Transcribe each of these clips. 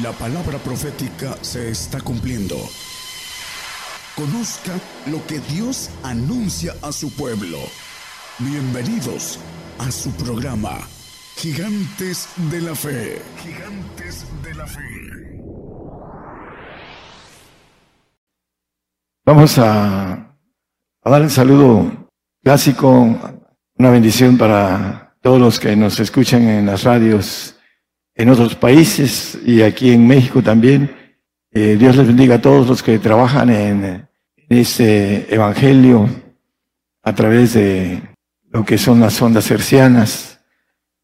La palabra profética se está cumpliendo. Conozca lo que Dios anuncia a su pueblo. Bienvenidos a su programa, Gigantes de la Fe. Gigantes de la Fe. Vamos a, dar un saludo clásico, una bendición para todos los que nos escuchan en las radios en otros países y aquí en México también. Eh, Dios les bendiga a todos los que trabajan en, este evangelio a través de lo que son las ondas hercianas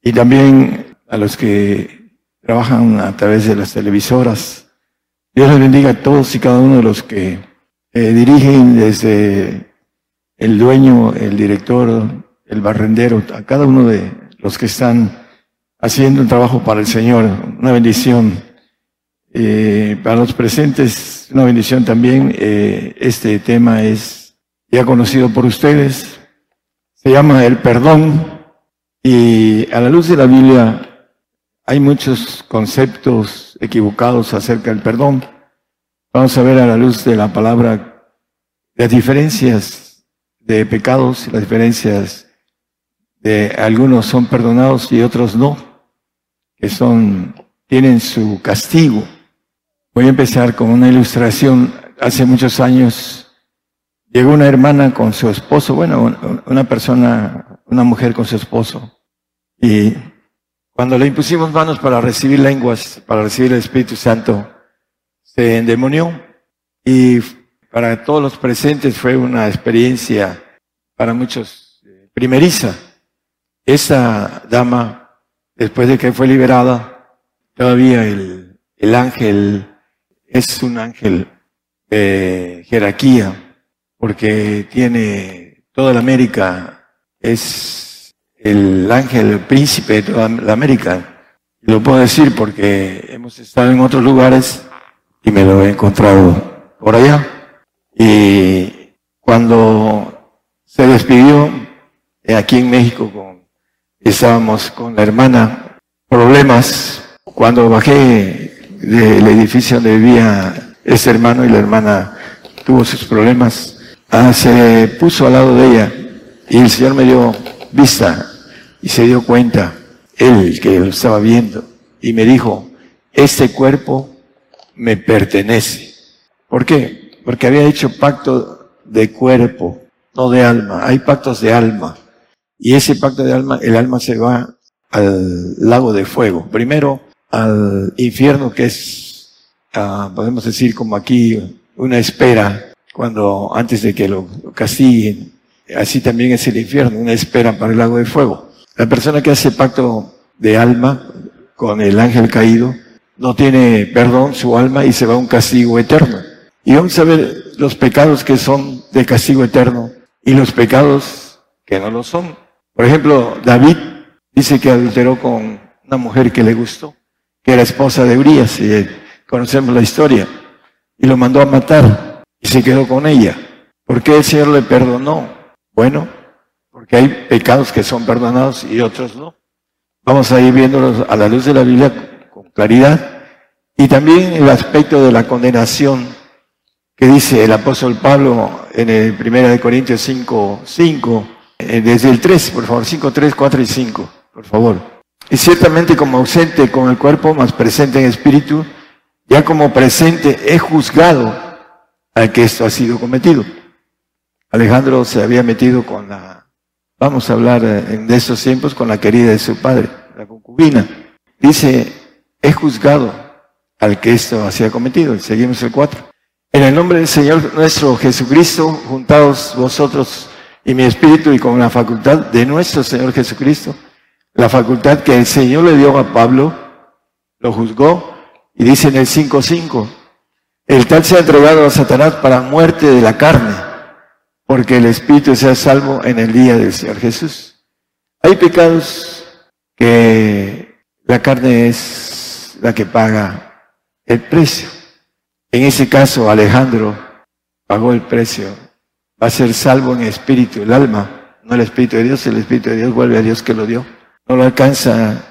y también a los que trabajan a través de las televisoras. Dios les bendiga a todos y cada uno de los que eh, dirigen desde el dueño, el director, el barrendero, a cada uno de los que están haciendo un trabajo para el Señor, una bendición. Eh, para los presentes, una bendición también. Eh, este tema es ya conocido por ustedes. Se llama el perdón y a la luz de la Biblia hay muchos conceptos equivocados acerca del perdón. Vamos a ver a la luz de la palabra las diferencias de pecados, las diferencias de algunos son perdonados y otros no que son, tienen su castigo. Voy a empezar con una ilustración. Hace muchos años llegó una hermana con su esposo, bueno, una persona, una mujer con su esposo. Y cuando le impusimos manos para recibir lenguas, para recibir el Espíritu Santo, se endemonió. Y para todos los presentes fue una experiencia, para muchos, eh, primeriza. Esa dama después de que fue liberada, todavía el, el ángel es un ángel de jerarquía, porque tiene toda la América, es el ángel príncipe de toda la América. Lo puedo decir porque hemos estado en otros lugares y me lo he encontrado por allá. Y cuando se despidió aquí en México con estábamos con la hermana, problemas. Cuando bajé del edificio donde vivía ese hermano y la hermana tuvo sus problemas, ah, se puso al lado de ella y el Señor me dio vista y se dio cuenta, él que lo estaba viendo, y me dijo, este cuerpo me pertenece. ¿Por qué? Porque había hecho pacto de cuerpo, no de alma. Hay pactos de alma. Y ese pacto de alma, el alma se va al lago de fuego. Primero al infierno que es, ah, podemos decir como aquí, una espera cuando antes de que lo castiguen. Así también es el infierno, una espera para el lago de fuego. La persona que hace pacto de alma con el ángel caído no tiene perdón su alma y se va a un castigo eterno. Y vamos a ver los pecados que son de castigo eterno y los pecados que no lo son. Por ejemplo, David dice que adulteró con una mujer que le gustó, que era esposa de Urias, y conocemos la historia, y lo mandó a matar, y se quedó con ella. ¿Por qué el Señor le perdonó? Bueno, porque hay pecados que son perdonados y otros no. Vamos a ir viéndolos a la luz de la Biblia con claridad. Y también el aspecto de la condenación que dice el apóstol Pablo en el 1 Corintios 5, 5, eh, desde el 3, por favor, 5, 3, 4 y 5, por favor. Y ciertamente como ausente con el cuerpo, más presente en espíritu, ya como presente he juzgado a que esto ha sido cometido. Alejandro se había metido con la, vamos a hablar eh, de estos tiempos, con la querida de su padre, la concubina. Dice, he juzgado al que esto ha sido cometido. Seguimos el 4. En el nombre del Señor nuestro Jesucristo, juntados vosotros y mi espíritu y con la facultad de nuestro Señor Jesucristo, la facultad que el Señor le dio a Pablo, lo juzgó y dice en el 5.5, el tal se ha entregado a Satanás para muerte de la carne, porque el espíritu sea salvo en el día del Señor Jesús. Hay pecados que la carne es la que paga el precio. En ese caso, Alejandro pagó el precio va a ser salvo en espíritu, el alma, no el espíritu de Dios, el espíritu de Dios vuelve a Dios que lo dio. No lo alcanza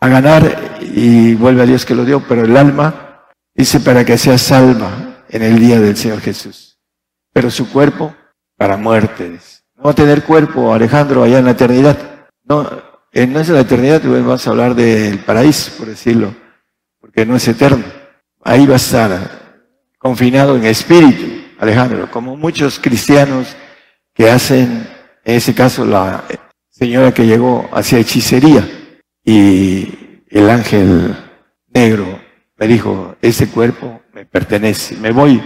a ganar y vuelve a Dios que lo dio, pero el alma dice para que sea salva en el día del Señor Jesús. Pero su cuerpo para muerte. No va a tener cuerpo Alejandro allá en la eternidad. No, eh, no es la eternidad, vamos a hablar del paraíso, por decirlo, porque no es eterno. Ahí va a estar confinado en espíritu, Alejandro, como muchos cristianos que hacen, en ese caso la señora que llegó hacia hechicería y el ángel negro me dijo, ese cuerpo me pertenece, me voy,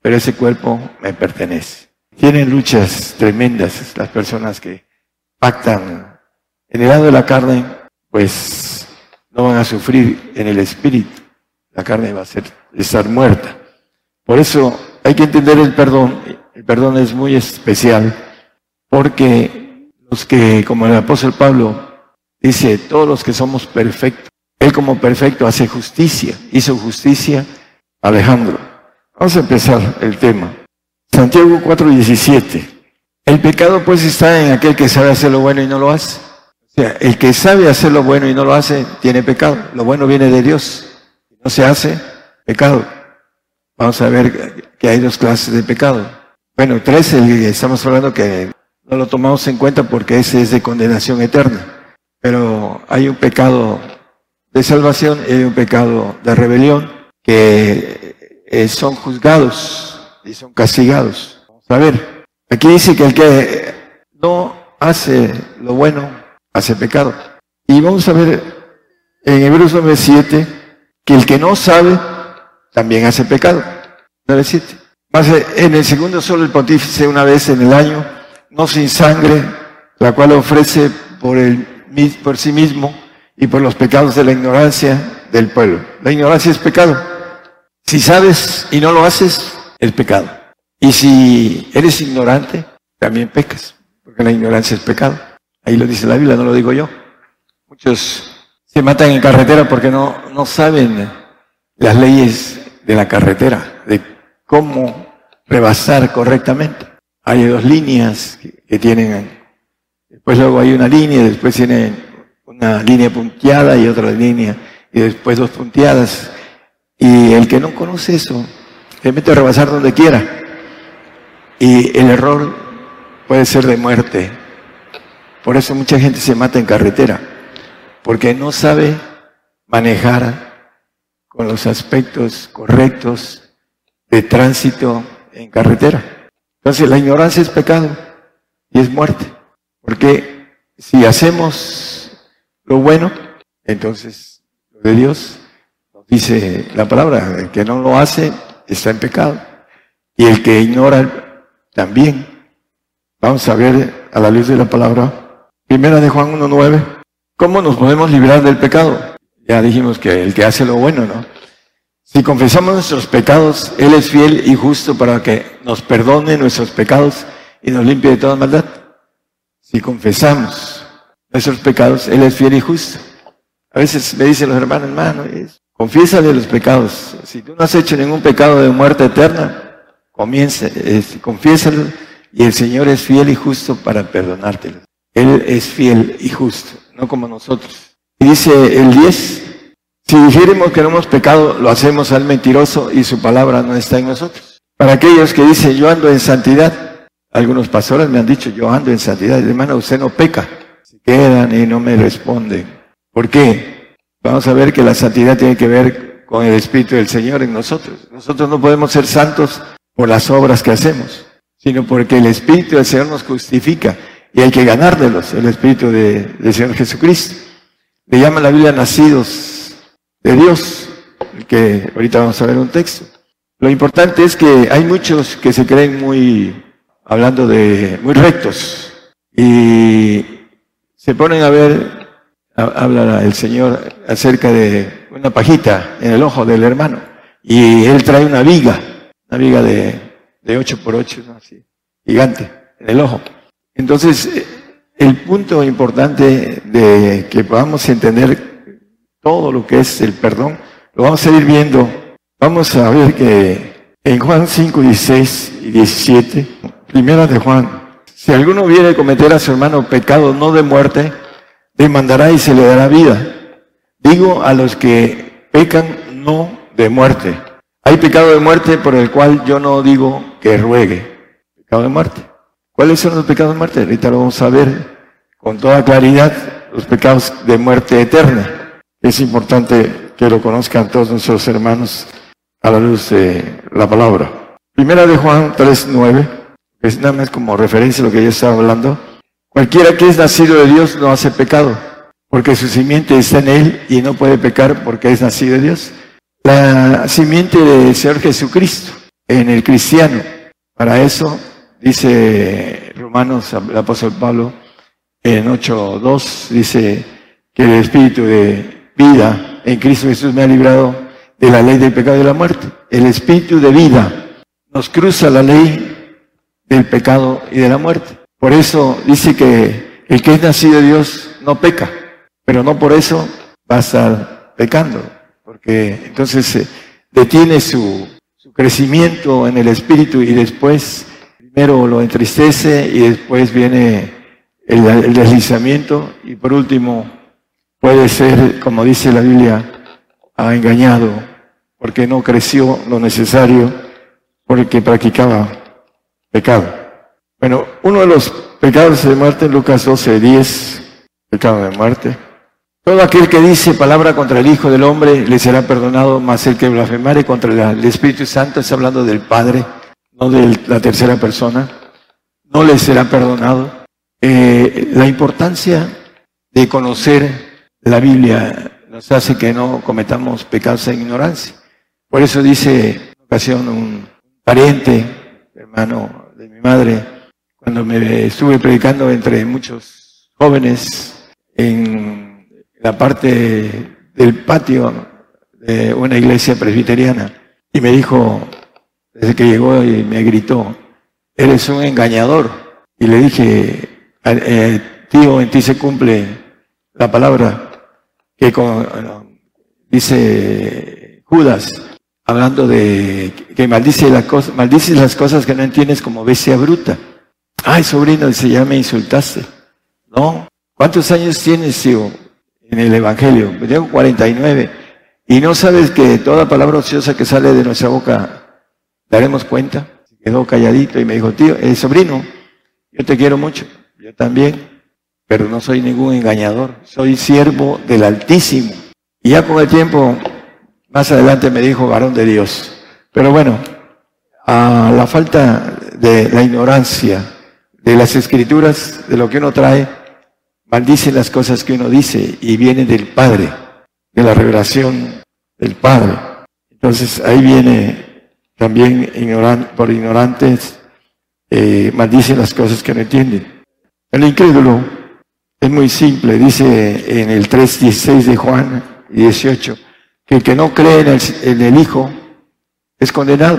pero ese cuerpo me pertenece. Tienen luchas tremendas las personas que pactan en el lado de la carne, pues no van a sufrir en el espíritu. La carne va a ser, estar muerta. Por eso hay que entender el perdón. El perdón es muy especial porque los que, como el apóstol Pablo dice, todos los que somos perfectos, él como perfecto hace justicia, hizo justicia Alejandro. Vamos a empezar el tema. Santiago 4:17. El pecado pues está en aquel que sabe hacer lo bueno y no lo hace el que sabe hacer lo bueno y no lo hace, tiene pecado. Lo bueno viene de Dios. No se hace, pecado. Vamos a ver que hay dos clases de pecado. Bueno, tres, estamos hablando que no lo tomamos en cuenta porque ese es de condenación eterna. Pero hay un pecado de salvación y hay un pecado de rebelión que eh, son juzgados y son castigados. Vamos a ver. Aquí dice que el que no hace lo bueno hace pecado. Y vamos a ver en Hebreos 9.7 que el que no sabe también hace pecado. 9.7. Más en el segundo solo el pontífice una vez en el año, no sin sangre, la cual ofrece por, el, por sí mismo y por los pecados de la ignorancia del pueblo. La ignorancia es pecado. Si sabes y no lo haces, es pecado. Y si eres ignorante, también pecas, porque la ignorancia es pecado. Ahí lo dice la Biblia, no lo digo yo. Muchos se matan en carretera porque no, no saben las leyes de la carretera, cómo rebasar correctamente. Hay dos líneas que, tienen, después luego hay una línea, después tienen una línea punteada y otra línea, y después dos punteadas. Y el que no conoce eso, se mete a rebasar donde quiera. Y el error puede ser de muerte, por eso mucha gente se mata en carretera, porque no sabe manejar con los aspectos correctos de tránsito en carretera. Entonces la ignorancia es pecado y es muerte, porque si hacemos lo bueno, entonces lo de Dios nos dice la palabra, el que no lo hace está en pecado y el que ignora también. Vamos a ver a la luz de la palabra Primera de Juan 1.9. ¿Cómo nos podemos librar del pecado? Ya dijimos que el que hace lo bueno, ¿no? Si confesamos nuestros pecados, Él es fiel y justo para que nos perdone nuestros pecados y nos limpie de toda maldad. Si confesamos nuestros pecados, Él es fiel y justo. A veces me dicen los hermanos, hermano, confiésale los pecados. Si tú no has hecho ningún pecado de muerte eterna, comienza, confiésalo y el Señor es fiel y justo para perdonártelo. Él es fiel y justo, no como nosotros. Y dice el 10, si dijéramos que no hemos pecado, lo hacemos al mentiroso y su palabra no está en nosotros. Para aquellos que dicen, yo ando en santidad, algunos pastores me han dicho, yo ando en santidad, hermano, usted no peca. Se quedan y no me responden. ¿Por qué? Vamos a ver que la santidad tiene que ver con el Espíritu del Señor en nosotros. Nosotros no podemos ser santos por las obras que hacemos, sino porque el Espíritu del Señor nos justifica y hay que ganárdelos, el Espíritu de, del Señor Jesucristo. Le llama la Biblia nacidos de Dios, que ahorita vamos a ver un texto. Lo importante es que hay muchos que se creen muy, hablando de, muy rectos, y se ponen a ver, habla el Señor acerca de una pajita en el ojo del hermano, y él trae una viga, una viga de, de 8 por 8, así, gigante, en el ojo. Entonces, el punto importante de que podamos entender todo lo que es el perdón, lo vamos a ir viendo. Vamos a ver que en Juan 5, 16 y 17, primera de Juan, si alguno viene a cometer a su hermano pecado no de muerte, demandará y se le dará vida. Digo a los que pecan no de muerte. Hay pecado de muerte por el cual yo no digo que ruegue. Pecado de muerte. ¿Cuáles son los pecados de muerte? Ahorita lo vamos a ver con toda claridad, los pecados de muerte eterna. Es importante que lo conozcan todos nuestros hermanos a la luz de la palabra. Primera de Juan 3.9, es nada más como referencia a lo que ya estaba hablando. Cualquiera que es nacido de Dios no hace pecado, porque su simiente está en él y no puede pecar porque es nacido de Dios. La simiente del Señor Jesucristo en el cristiano. Para eso dice Romanos, el apóstol Pablo, en 8.2, dice que el espíritu de vida en Cristo Jesús me ha librado de la ley del pecado y de la muerte. El espíritu de vida nos cruza la ley del pecado y de la muerte. Por eso dice que el que es nacido de Dios no peca, pero no por eso va a estar pecando, porque entonces eh, detiene su, crecimiento en el espíritu y después primero lo entristece y después viene el, el deslizamiento y por último puede ser, como dice la Biblia, ha engañado porque no creció lo necesario porque practicaba pecado. Bueno, uno de los pecados de muerte en Lucas 12, 10, pecado de muerte. Todo aquel que dice palabra contra el Hijo del Hombre le será perdonado, mas el que blasfemare contra el Espíritu Santo, está hablando del Padre, no de la tercera persona, no le será perdonado. Eh, la importancia de conocer la Biblia nos hace que no cometamos pecados en ignorancia. Por eso dice en ocasión un pariente, hermano de mi madre, cuando me estuve predicando entre muchos jóvenes en la parte del patio de una iglesia presbiteriana, y me dijo, desde que llegó y me gritó, eres un engañador. Y le dije, eh, tío, en ti se cumple la palabra que dice Judas, hablando de que maldice las cosas, maldices las cosas que no entiendes como bestia bruta. Ay, sobrino, dice, ya me insultaste. No. ¿Cuántos años tienes, tío, en el Evangelio? Tengo 49. Y no sabes que toda palabra ociosa que sale de nuestra boca, daremos cuenta. Quedó calladito y me dijo, tío, eh, sobrino, yo te quiero mucho. Yo también. Pero no soy ningún engañador. Soy siervo del Altísimo. Y ya con el tiempo más adelante me dijo varón de Dios. Pero bueno, a la falta de la ignorancia de las escrituras, de lo que uno trae, maldice las cosas que uno dice y viene del Padre, de la revelación del Padre. Entonces ahí viene también por ignorantes, eh, maldice las cosas que no entienden. El incrédulo es muy simple, dice en el 3.16 de Juan 18, que el que no cree en el, Hijo es condenado.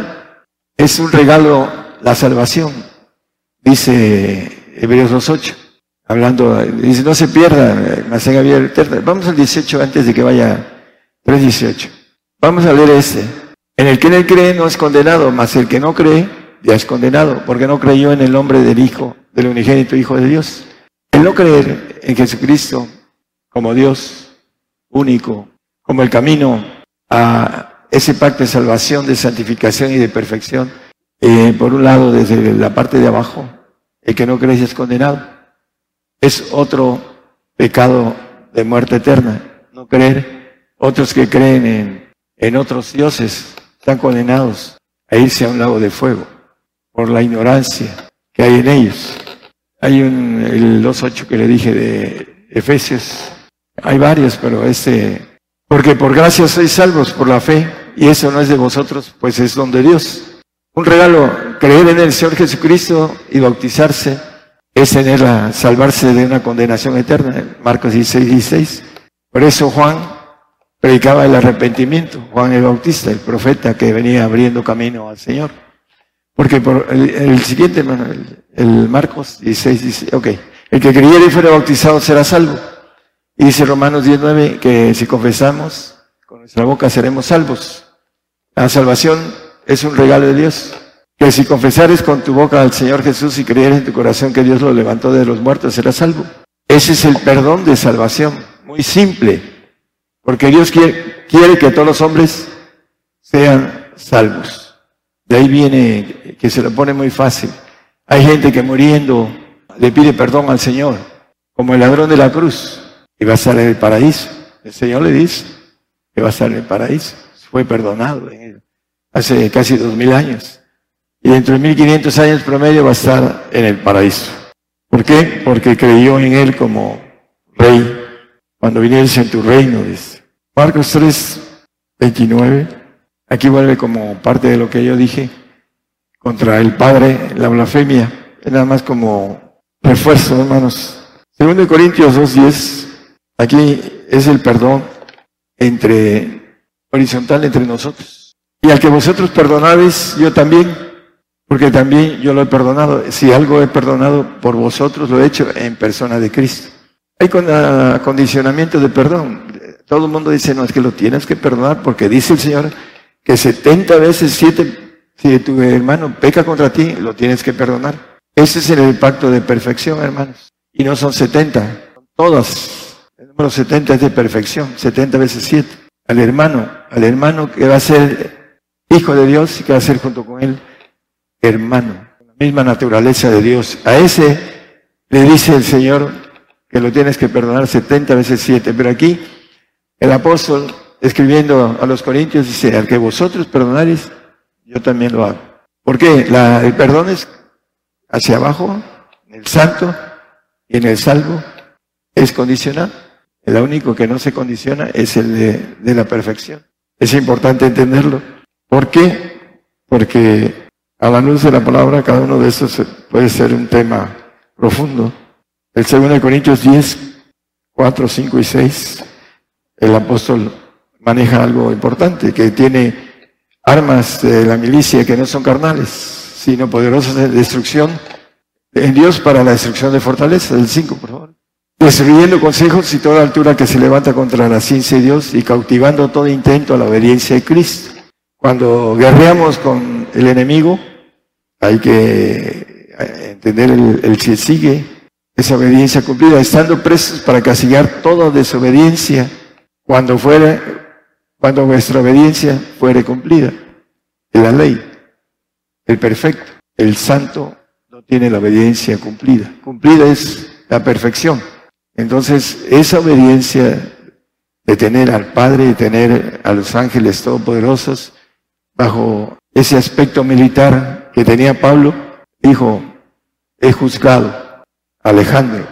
Es un regalo la salvación, dice Hebreos 2.8. Hablando, dice, no se pierda, más en abierta. Vamos al 18 antes de que vaya 3.18. Vamos a leer este. En el que él cree no es condenado, mas el que no cree ya es condenado, porque no creyó en el nombre del Hijo, del unigénito Hijo de Dios. El no creer en Jesucristo como Dios único, como el camino a ese pacto de salvación, de santificación y de perfección. Eh, por un lado, desde la parte de abajo, el que no cree es condenado. Es otro pecado de muerte eterna, no creer. Otros que creen en, en otros dioses están condenados a irse a un lago de fuego por la ignorancia que hay en ellos. Hay un, el 2.8 que le dije de Efesios, hay varios, pero este porque por gracia sois salvos por la fe, y eso no es de vosotros, pues es don de Dios. Un regalo, creer en el Señor Jesucristo y bautizarse es tener a salvarse de una condenación eterna. Marcos 16, 16. Por eso Juan predicaba el arrepentimiento, Juan el Bautista, el profeta que venía abriendo camino al Señor. Porque por el, siguiente, hermano, Marcos 16 dice, ok, el que creyera y fuera bautizado será salvo. Y dice Romanos 19 que si confesamos con nuestra boca seremos salvos. La salvación es un regalo de Dios. Que si confesares con tu boca al Señor Jesús y creyeres en tu corazón que Dios lo levantó de los muertos, serás salvo. Ese es el perdón de salvación. Muy simple. Porque Dios quiere, quiere que todos los hombres sean salvos. De ahí viene que se lo pone muy fácil. Hay gente que muriendo le pide perdón al Señor, como el ladrón de la cruz, y va a estar en el paraíso. El Señor le dice que va a estar en el paraíso. Fue perdonado hace casi dos mil años. Y dentro de mil quinientos años promedio va a estar en el paraíso. ¿Por qué? Porque creyó en Él como Rey. Cuando vinieres en tu reino, dice. Marcos 3, 29. Aquí vuelve como parte de lo que yo dije contra el Padre, la blasfemia. Es nada más como refuerzo, hermanos. Segundo Corintios 2, 10. Aquí es el perdón entre horizontal entre nosotros. Y al que vosotros perdonabais, yo también, porque también yo lo he perdonado. Si algo he perdonado por vosotros, lo he hecho en persona de Cristo. Hay condicionamiento de perdón. Todo el mundo dice, no, es que lo tienes que perdonar porque dice el Señor que 70 veces 7, si tu hermano peca contra ti, lo tienes que perdonar. Ese es el pacto de perfección, hermanos. Y no son 70, son todas. El número 70 es de perfección, 70 veces 7. Al hermano, al hermano que va a ser hijo de Dios y que va a ser junto con él hermano, la misma naturaleza de Dios. A ese le dice el Señor, que lo tienes que perdonar 70 veces 7. Pero aquí el apóstol, escribiendo a los corintios, dice, al que vosotros perdonaréis, yo también lo hago. ¿Por qué? La, el perdón es hacia abajo, en el santo y en el salvo, es condicional. El único que no se condiciona es el de, de la perfección. Es importante entenderlo. ¿Por qué? Porque a la luz de la palabra, cada uno de estos puede ser un tema profundo. El 2 Corintios 10, 4, 5 y 6, el apóstol maneja algo importante, que tiene armas de la milicia que no son carnales, sino poderosas de destrucción en Dios para la destrucción de fortaleza. El 5, por favor. Destruyendo consejos y toda altura que se levanta contra la ciencia de Dios y cautivando todo intento a la obediencia de Cristo. Cuando guerreamos con el enemigo, hay que entender el, el que sigue, esa obediencia cumplida, estando presos para castigar toda desobediencia cuando fuera, cuando vuestra obediencia fuere cumplida. En la ley, el perfecto, el santo no tiene la obediencia cumplida. Cumplida es la perfección. Entonces, esa obediencia de tener al Padre y tener a los ángeles todopoderosos bajo ese aspecto militar que tenía Pablo, dijo, he juzgado Alejandro.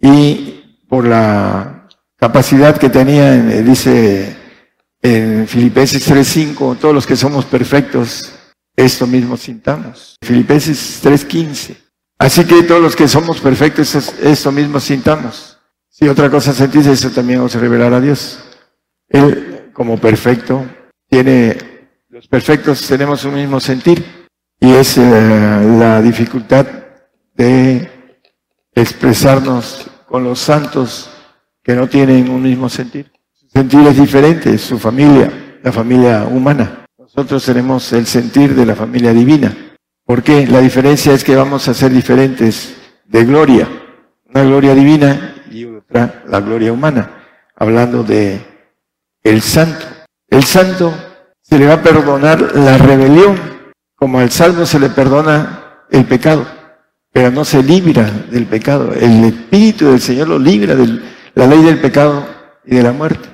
Y por la capacidad que tenía, eh, dice en Filipenses 3.5, todos los que somos perfectos, esto mismo sintamos. Filipenses 3.15. Así que todos los que somos perfectos, esto mismo sintamos. Si otra cosa sentís, eso también os revelará a Dios. Él, como perfecto, tiene, los perfectos tenemos un mismo sentir. Y es eh, la dificultad de expresarnos con los santos que no tienen un mismo sentir. Su sentir es diferente, su familia, la familia humana. Nosotros tenemos el sentir de la familia divina. ¿Por qué? La diferencia es que vamos a ser diferentes de gloria. Una gloria divina y otra la gloria humana. Hablando de el santo. El santo se le va a perdonar la rebelión, como al salvo se le perdona el pecado pero no se libra del pecado. El Espíritu del Señor lo libra de la ley del pecado y de la muerte.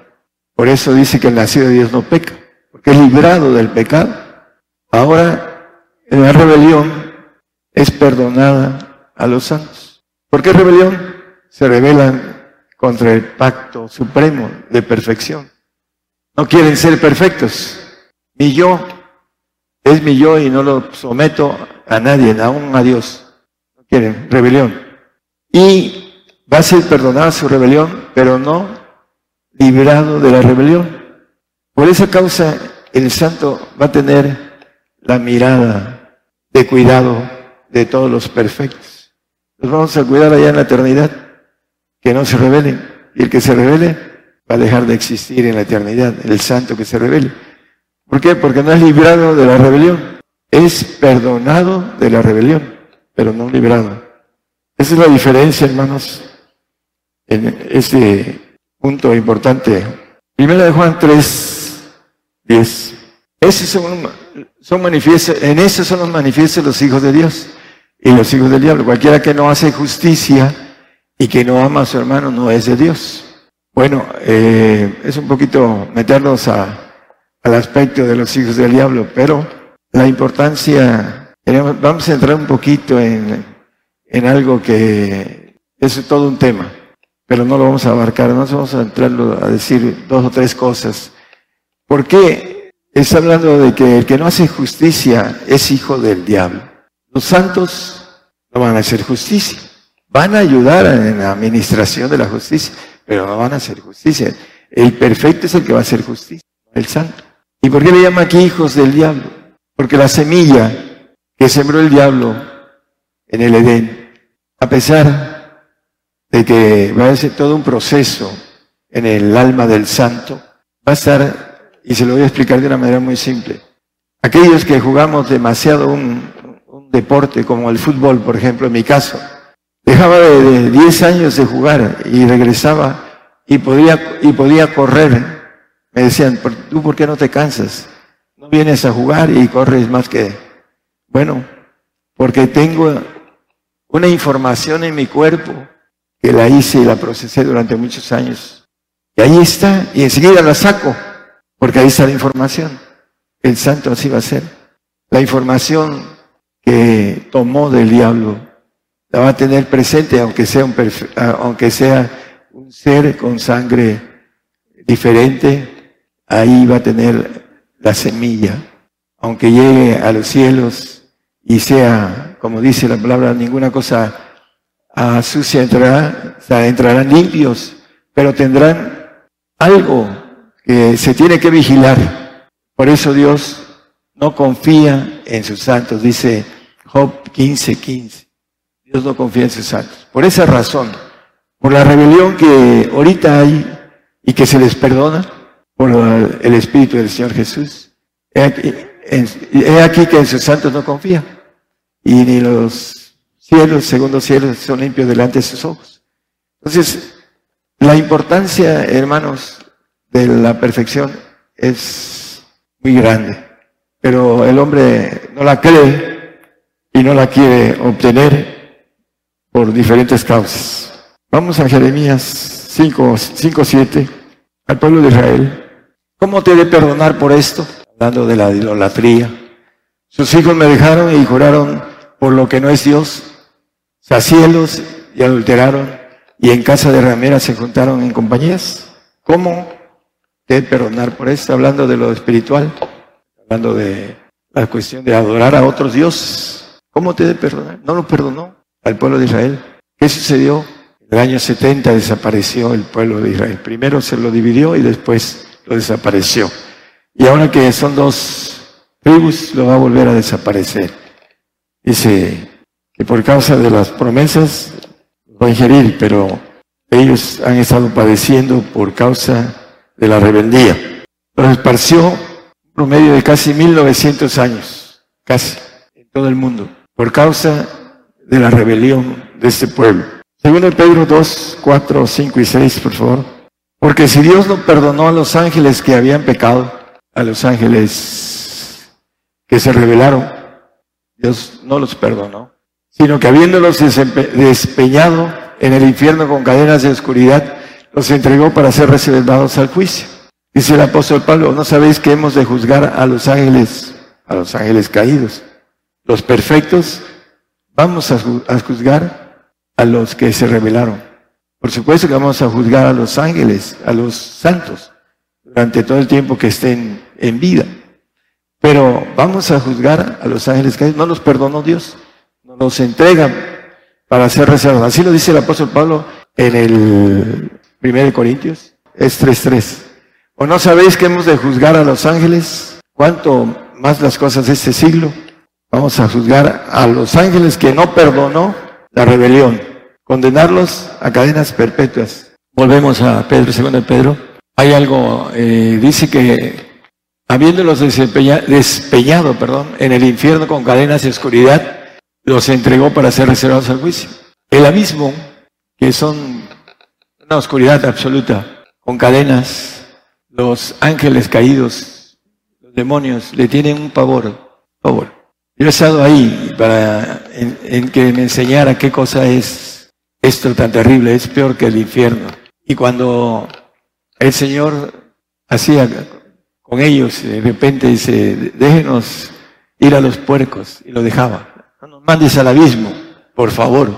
Por eso dice que el nacido de Dios no peca, porque es librado del pecado. Ahora, en la rebelión es perdonada a los santos. ¿Por qué rebelión? Se rebelan contra el pacto supremo de perfección. No quieren ser perfectos. Mi yo es mi yo y no lo someto a nadie, aún a Dios quieren, rebelión. Y va a ser perdonada su rebelión, pero no liberado de la rebelión. Por esa causa el santo va a tener la mirada de cuidado de todos los perfectos. Los vamos a cuidar allá en la eternidad, que no se rebelen. Y el que se rebele va a dejar de existir en la eternidad, el santo que se rebele. ¿Por qué? Porque no es librado de la rebelión, es perdonado de la rebelión pero no librado. Esa es la diferencia, hermanos, en este punto importante. Primera de Juan 3, 10. Esos son, son manifiestos, en eso son los manifiestos los hijos de Dios y los hijos del diablo. Cualquiera que no hace justicia y que no ama a su hermano no es de Dios. Bueno, eh, es un poquito meternos a, al aspecto de los hijos del diablo, pero la importancia, vamos a entrar un poquito en, en algo que es todo un tema, pero no lo vamos a abarcar, no vamos a entrar a decir dos o tres cosas. ¿Por qué está hablando de que el que no hace justicia es hijo del diablo? Los santos no van a hacer justicia, van a ayudar en la administración de la justicia, pero no van a hacer justicia. El perfecto es el que va a hacer justicia, el santo. ¿Y por qué le llama aquí hijos del diablo? Porque la semilla que sembró el diablo en el Edén, a pesar de que va a ser todo un proceso en el alma del santo, va a estar, y se lo voy a explicar de una manera muy simple, aquellos que jugamos demasiado un, deporte como el fútbol, por ejemplo, en mi caso. Dejaba de, 10 años de jugar y regresaba y podía, y podía correr. Me decían, ¿tú por qué no te cansas? No vienes a jugar y corres más que... Bueno, porque tengo una información en mi cuerpo que la hice y la procesé durante muchos años. Y ahí está, y enseguida la saco, porque ahí está la información. El santo así va a ser. La información que tomó del diablo, la va a tener presente aunque sea un, aunque sea un ser con sangre diferente, ahí va a tener la semilla, aunque llegue a los cielos y sea, como dice la palabra, ninguna cosa sucia entrará, entrarán limpios, pero tendrán algo que se tiene que vigilar. Por eso Dios no confía en sus santos, dice Job 15, 15. Dios no confía en sus santos. Por esa razón, por la rebelión que ahorita hay y que se les perdona por el Espíritu del Señor Jesús, he aquí, que en sus santos no confía. Y ni los cielos, segundos cielos, son limpios delante de sus ojos. Entonces, la importancia, hermanos, de la perfección es muy grande pero el hombre no la cree y no la quiere obtener por diferentes causas. Vamos a Jeremías 5, 5 7, al pueblo de Israel. ¿Cómo te he de perdonar por esto? Hablando de la idolatría. Sus hijos me dejaron y juraron por lo que no es Dios. Cielos y adulteraron y en casa de rameras se juntaron en compañías. ¿Cómo de perdonar por esto? Hablando de lo espiritual hablando de la cuestión de adorar a otros dioses. ¿Cómo te de perdonar? No lo perdonó al pueblo de Israel. ¿Qué sucedió? En el año 70 desapareció el pueblo de Israel. Primero se lo dividió y después lo desapareció. Y ahora que son dos tribus, lo va a volver a desaparecer. Dice que por causa de las promesas va a ingerir, pero ellos han estado padeciendo por causa de la rebeldía. Los esparció promedio de casi 1900 años, casi, en todo el mundo, por causa de la rebelión de este pueblo. Segundo Pedro 2, 4, 5 y 6, por favor. Porque si Dios no perdonó a los ángeles que habían pecado, a los ángeles que se rebelaron, Dios no los perdonó, sino que habiéndolos despeñado en el infierno con cadenas de oscuridad, los entregó para ser reservados al juicio. Dice el apóstol Pablo, ¿no sabéis que hemos de juzgar a los ángeles, a los ángeles caídos? Los perfectos, vamos a juzgar a los que se rebelaron. Por supuesto que vamos a juzgar a los ángeles, a los santos, durante todo el tiempo que estén en vida. Pero vamos a juzgar a los ángeles caídos. No los perdonó Dios, no los entregan para ser reservados. Así lo dice el apóstol Pablo en el 1 Corintios, es 3.3. ¿O no sabéis que hemos de juzgar a los ángeles? ¿Cuánto más las cosas de este siglo? Vamos a juzgar a los ángeles que no perdonó la rebelión, condenarlos a cadenas perpetuas. Volvemos a Pedro, segundo Pedro. Hay algo, eh, dice que habiéndolos despeñado, perdón, en el infierno con cadenas de oscuridad, los entregó para ser reservados al juicio. El abismo, que son una oscuridad absoluta, con cadenas, los ángeles caídos, los demonios, le tienen un pavor, pavor. Yo he estado ahí para en, que me enseñara qué cosa es esto tan terrible, es peor que el infierno. Y cuando el Señor hacía con ellos, de repente dice, déjenos ir a los puercos, y lo dejaba. Mandes al abismo, por favor.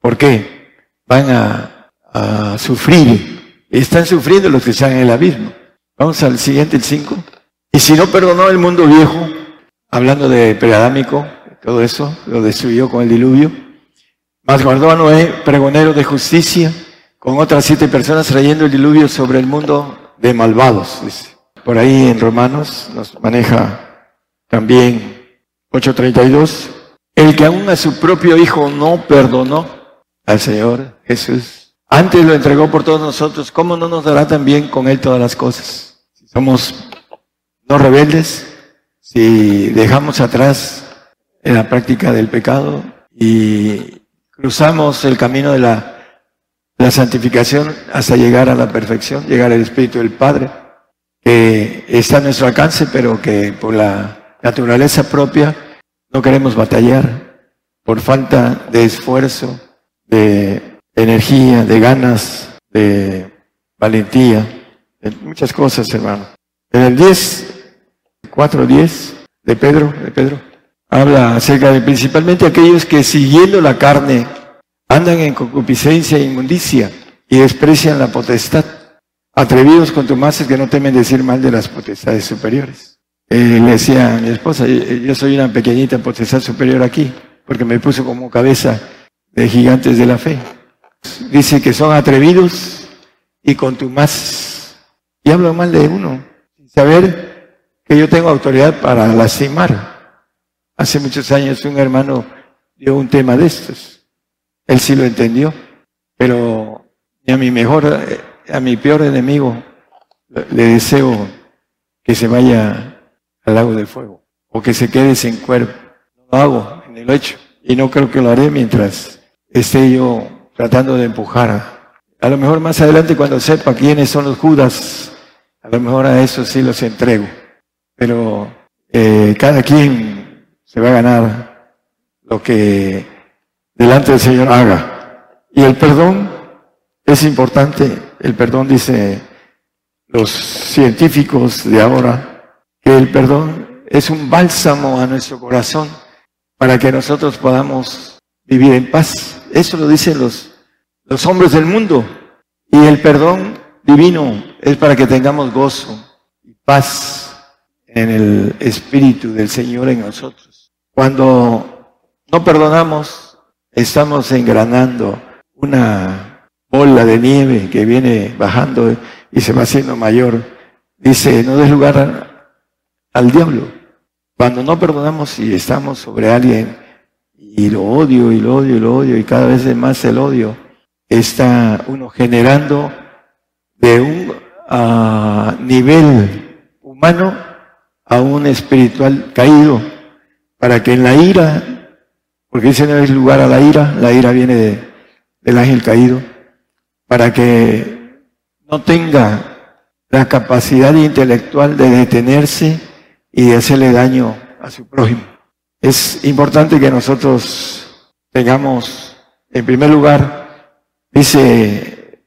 ¿Por qué? Van a, a sufrir. Están sufriendo los que están en el abismo. Vamos al siguiente, el 5. Y si no perdonó el mundo viejo, hablando de preadámico, todo eso, lo destruyó con el diluvio. Mas guardó a Noé, pregonero de justicia, con otras siete personas trayendo el diluvio sobre el mundo de malvados. Por ahí en Romanos nos maneja también 8.32. El que aún a su propio hijo no perdonó al Señor Jesús. Antes lo entregó por todos nosotros. ¿Cómo no nos dará también con él todas las cosas? Si somos no rebeldes, si dejamos atrás la práctica del pecado y cruzamos el camino de la, la santificación hasta llegar a la perfección, llegar al Espíritu del Padre, que está a nuestro alcance, pero que por la naturaleza propia no queremos batallar por falta de esfuerzo, de energía, de ganas, de valentía, de muchas cosas, hermano. En el 10 4.10 de Pedro, de Pedro, habla acerca de principalmente aquellos que siguiendo la carne andan en concupiscencia e inmundicia y desprecian la potestad. Atrevidos contumaces que no temen decir mal de las potestades superiores. Eh, le decía a mi esposa, yo soy una pequeñita potestad superior aquí, porque me puso como cabeza de gigantes de la fe. Dice que son atrevidos y contumaces. Y hablo mal de uno, sin saber que yo tengo autoridad para lastimar. Hace muchos años un hermano dio un tema de estos. Él sí lo entendió, pero a mi mejor, eh, a mi peor enemigo le deseo que se vaya al lago de fuego o que se quede sin cuerpo. Lo hago, lo he hecho. Y no creo que lo haré mientras esté yo tratando de empujar. A, lo mejor más adelante cuando sepa quiénes son los Judas, a lo mejor a eso sí los entrego pero eh, cada quien se va a ganar lo que delante del Señor haga. Y el perdón es importante. El perdón, dice los científicos de ahora, el perdón es un bálsamo a nuestro corazón para que nosotros podamos vivir en paz. Eso lo dicen los, los hombres del mundo. Y el perdón divino es para que tengamos gozo y paz en el Espíritu del Señor en nosotros. Cuando no perdonamos, estamos engranando una bola de nieve que viene bajando y se va haciendo mayor. Dice, no des lugar al diablo. Cuando no perdonamos y estamos sobre alguien y lo odio y lo odio y lo odio y cada vez más el odio, está uno generando de un ah, nivel humano a un espiritual caído, para que en la ira, porque ese no es lugar a la ira, la ira viene del ángel caído, para que no tenga la capacidad intelectual de detenerse y hacerle daño a su prójimo. Es importante que nosotros tengamos, en primer lugar, dice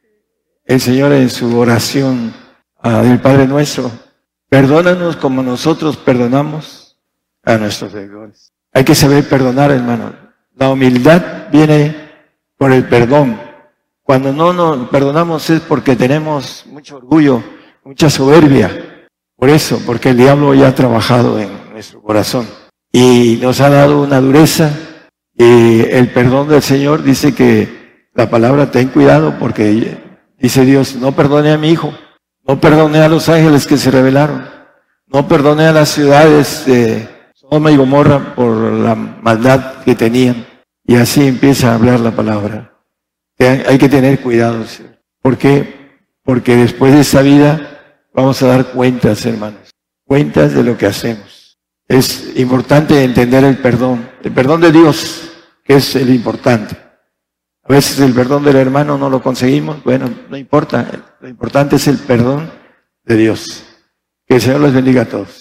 el Señor en su oración del Padre nuestro, Perdónanos como nosotros perdonamos a nuestros deudores. Hay que saber perdonar, hermano. La humildad viene por el perdón. Cuando no nos perdonamos es porque tenemos mucho orgullo, mucha soberbia. Por eso, porque el diablo ya ha trabajado en nuestro corazón y nos ha dado una dureza. Y el perdón del Señor dice que la palabra ten cuidado porque dice Dios, no perdone a mi hijo no perdoné a los ángeles que se rebelaron. No perdoné a las ciudades de Sodoma y Gomorra por la maldad que tenían. Y así empieza a hablar la palabra. Hay que tener cuidado. ¿Por qué? Porque después de esta vida Vamos a dar cuentas, hermanos, cuentas de lo que hacemos. Es importante entender el perdón, el perdón de Dios, que es el importante. A veces el perdón del hermano no lo conseguimos, bueno, no importa, lo importante es el perdón de Dios. Que el Señor los bendiga a todos.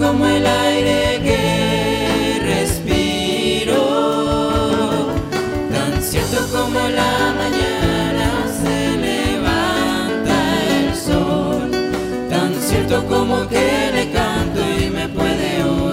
como el aire que respiro, tan cierto como la mañana se levanta el sol, tan cierto como que le canto y me puede oír.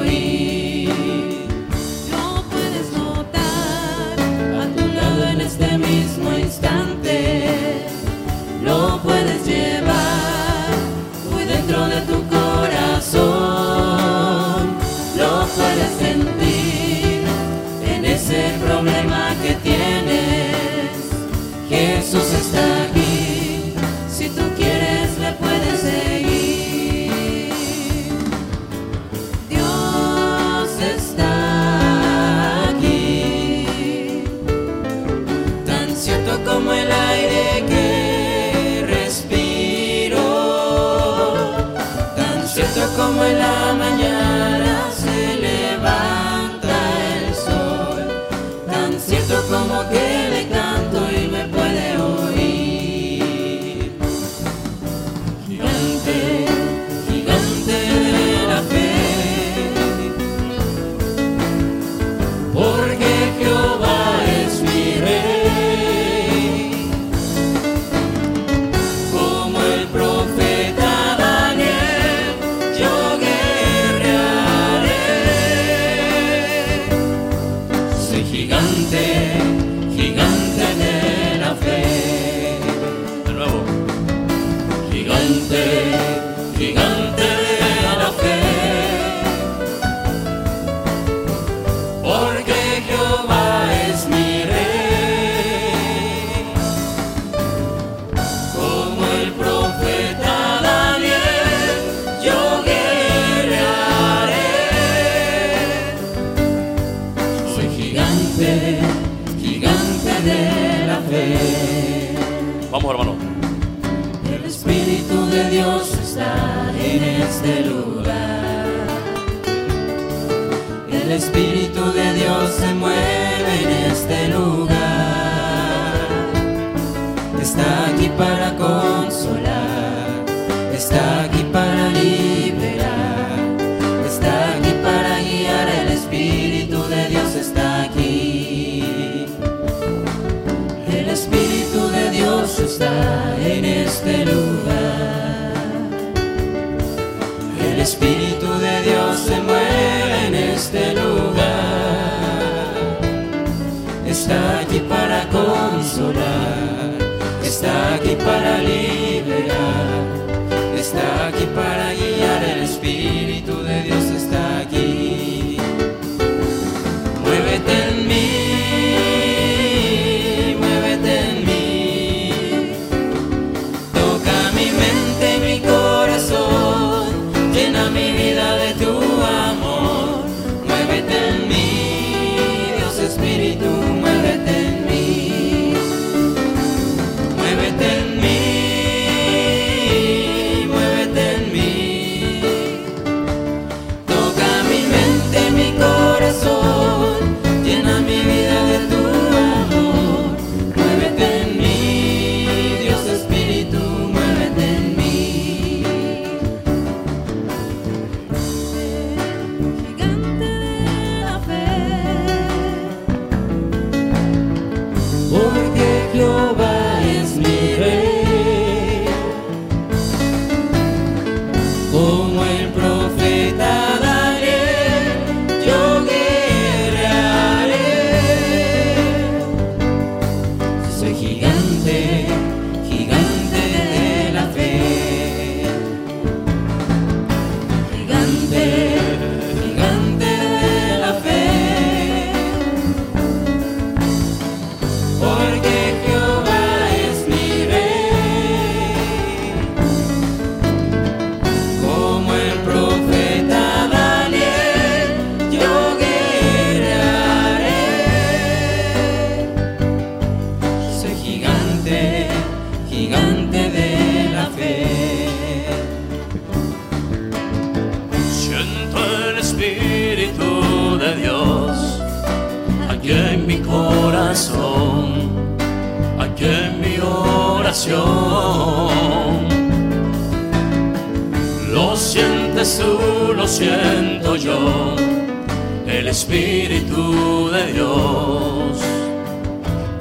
Espíritu de Dios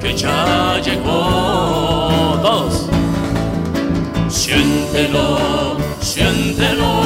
que ya llegó. Todos. Siéntelo, siéntelo.